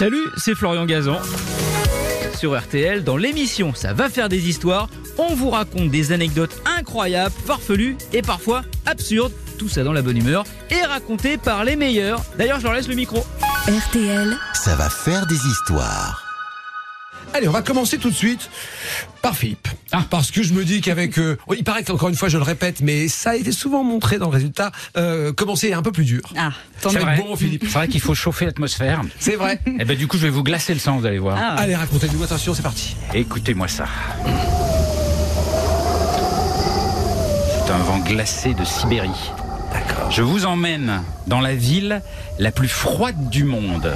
Salut, c'est Florian Gazan. Sur RTL, dans l'émission Ça va faire des histoires, on vous raconte des anecdotes incroyables, farfelues et parfois absurdes. Tout ça dans la bonne humeur et raconté par les meilleurs. D'ailleurs, je leur laisse le micro. RTL, Ça va faire des histoires. Allez, on va commencer tout de suite par Philippe. Ah. Parce que je me dis qu'avec... euh, oui, il paraît qu'encore une fois, je le répète, mais ça a été souvent montré dans le résultat, euh, commencer est un peu plus dur. Ah, tant C'est vrai. bon, Philippe. C'est vrai qu'il faut chauffer l'atmosphère. C'est vrai. Et ben du coup, je vais vous glacer le sang, vous allez voir. Ah. Allez, racontez-nous, attention, c'est parti. Écoutez-moi ça. C'est un vent glacé de Sibérie. D'accord. Je vous emmène dans la ville la plus froide du monde,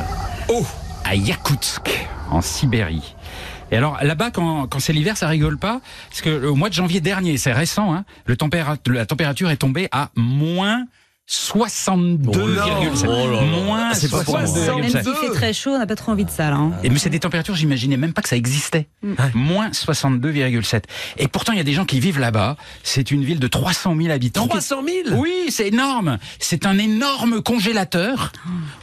Oh à Yakoutsk, en Sibérie. Et alors là-bas, quand, quand c'est l'hiver, ça rigole pas, parce que au mois de janvier dernier, c'est récent, hein, le tempéra- la température est tombée à moins 62,7. Moins C'est pas pour moi. 62,7. Même s'il fait très chaud, on n'a pas trop envie de ça là. hein. Et mais c'est des températures, j'imaginais même pas que ça existait. Moins 62,7. Et pourtant, il y a des gens qui vivent là-bas. C'est une ville de 300 000 habitants. 300 000 Oui, c'est énorme. C'est un énorme congélateur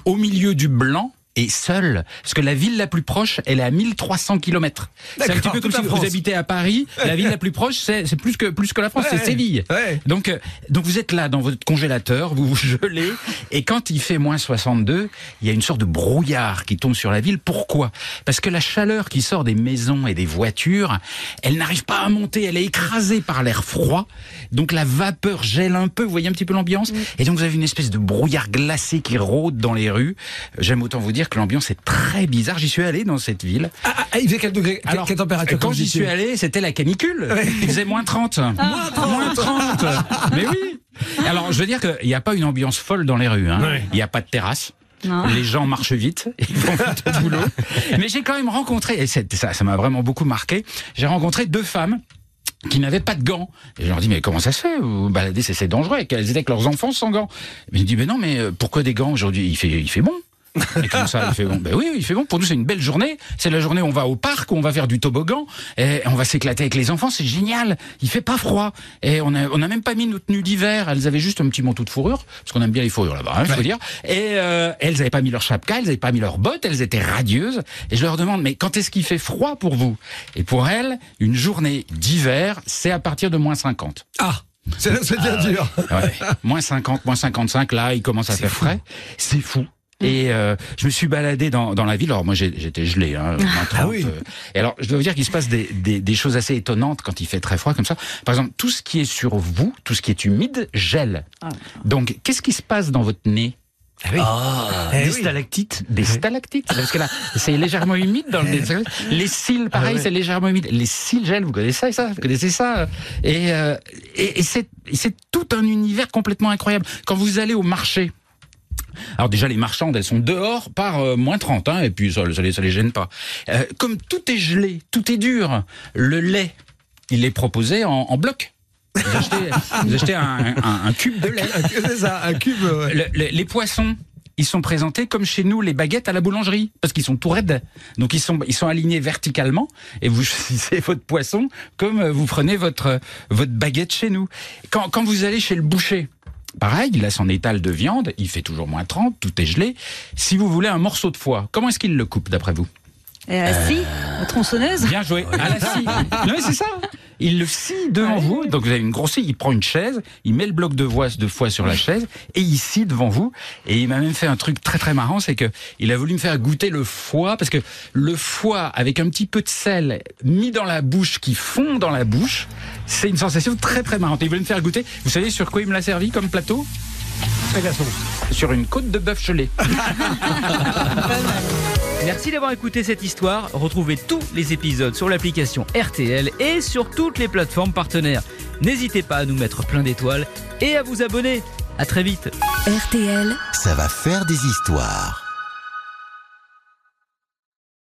au milieu du blanc. Et seul, parce que la ville la plus proche, elle est à 1300 km. C'est un petit peu comme si vous habitez à Paris. La ville la plus proche, c'est plus que plus que la France, Ouais, c'est Séville. ouais. Donc, euh, donc vous êtes là dans votre congélateur, vous vous gelez, et quand il fait moins 62, il y a une sorte de brouillard qui tombe sur la ville. Pourquoi? Parce que la chaleur qui sort des maisons et des voitures, elle n'arrive pas à monter, elle est écrasée par l'air froid. Donc la vapeur gèle un peu, vous voyez un petit peu l'ambiance? Et donc vous avez une espèce de brouillard glacé qui rôde dans les rues. J'aime autant vous dire que l'ambiance est très bizarre. J'y suis allé dans cette ville. ah, ah, il faisait quel degré quelle- Quelle température quand j'y suis allé, c'était la canicule. Il faisait moins 30. Moins 30. Mais oui. Alors, je veux dire qu'il n'y a pas une ambiance folle dans les rues. hein. Ouais. Il n'y a pas de terrasse. Non. Les gens marchent vite, ils vont vite au boulot. Mais j'ai quand même rencontré, et ça, ça m'a vraiment beaucoup marqué, j'ai rencontré deux femmes qui n'avaient pas de gants. Et je leur dis, mais comment ça se fait? Vous baladez, c'est dangereux. Et qu'elles étaient avec leurs enfants sans gants? Mais je dis, mais non, mais euh, pourquoi des gants aujourd'hui? Il fait, il fait bon. Et comme ça, il fait bon. Ben oui, il fait bon. Pour nous, c'est une belle journée. C'est la journée où on va au parc, où on va faire du toboggan, et on va s'éclater avec les enfants. C'est génial. Il fait pas froid. Et on a, on a même pas mis nos tenues d'hiver. Elles avaient juste un petit manteau de fourrure, parce qu'on aime bien les fourrures là-bas, hein, faut dire. Et euh, elles avaient pas mis leur chapka, elles avaient pas mis leurs bottes, elles étaient radieuses. Et je leur demande, mais quand est-ce qu'il fait froid pour vous? Et pour elles, une journée d'hiver, c'est à partir de moins 50. Ah c'est bien dur. Ouais. moins 50, moins 55, là, il commence à faire frais. C'est fou. Et euh, je me suis baladé dans, dans la ville. Alors moi j'ai- j'étais gelé, hein, 30, Ah oui. euh. Et alors je dois vous dire qu'il se passe des, des, des choses assez étonnantes quand il fait très froid comme ça. Par exemple, tout ce qui est sur vous, tout ce qui est humide, gèle. Donc qu'est-ce qui se passe dans votre nez? Ah oui. Eh des oui. stalactites, des stalactites, parce que là, c'est légèrement humide dans le nez. Les cils, pareil, Ah ouais. c'est légèrement humide. Les cils gèlent, vous connaissez ça, vous connaissez ça? Et, euh, et, et c'est tout un univers complètement incroyable. Quand vous allez au marché, alors déjà les marchandes elles sont dehors par euh, moins 30 hein, et puis ça, ça, les, ça les gêne pas. Euh, comme tout est gelé, tout est dur, le lait il est proposé en, en bloc. Vous achetez, vous achetez un, un- un cube de lait. C'est ça, un cube. ouais. Le- le- les poissons, ils sont présentés comme chez nous les baguettes à la boulangerie, parce qu'ils sont tout raides. Donc ils sont, ils sont alignés verticalement, et vous choisissez votre poisson comme euh, vous prenez votre, votre baguette chez nous. Quand, quand vous allez chez le boucher, pareil, il a son étal de viande, il fait toujours moins 30, tout est gelé. Si vous voulez un morceau de foie, comment est-ce qu'il le coupe d'après vous? Et la scie, la tronçonneuse. Bien joué. À la scie. Non, mais c'est ça. Il le scie devant vous. Donc vous avez une grosse scie. Il prend une chaise, il met le bloc de foie, de foie sur la chaise et il scie devant vous. Et il m'a même fait un truc très très marrant, c'est que il a voulu me faire goûter le foie parce que le foie avec un petit peu de sel mis dans la bouche qui fond dans la bouche, c'est une sensation très très marrante. Il voulait me faire goûter. Vous savez sur quoi il me l'a servi comme plateau. Sur une côte de bœuf gelé. Merci d'avoir écouté cette histoire. Retrouvez tous les épisodes sur l'application RTL et sur toutes les plateformes partenaires. N'hésitez pas à nous mettre plein d'étoiles et à vous abonner. À très vite. RTL. Ça va faire des histoires.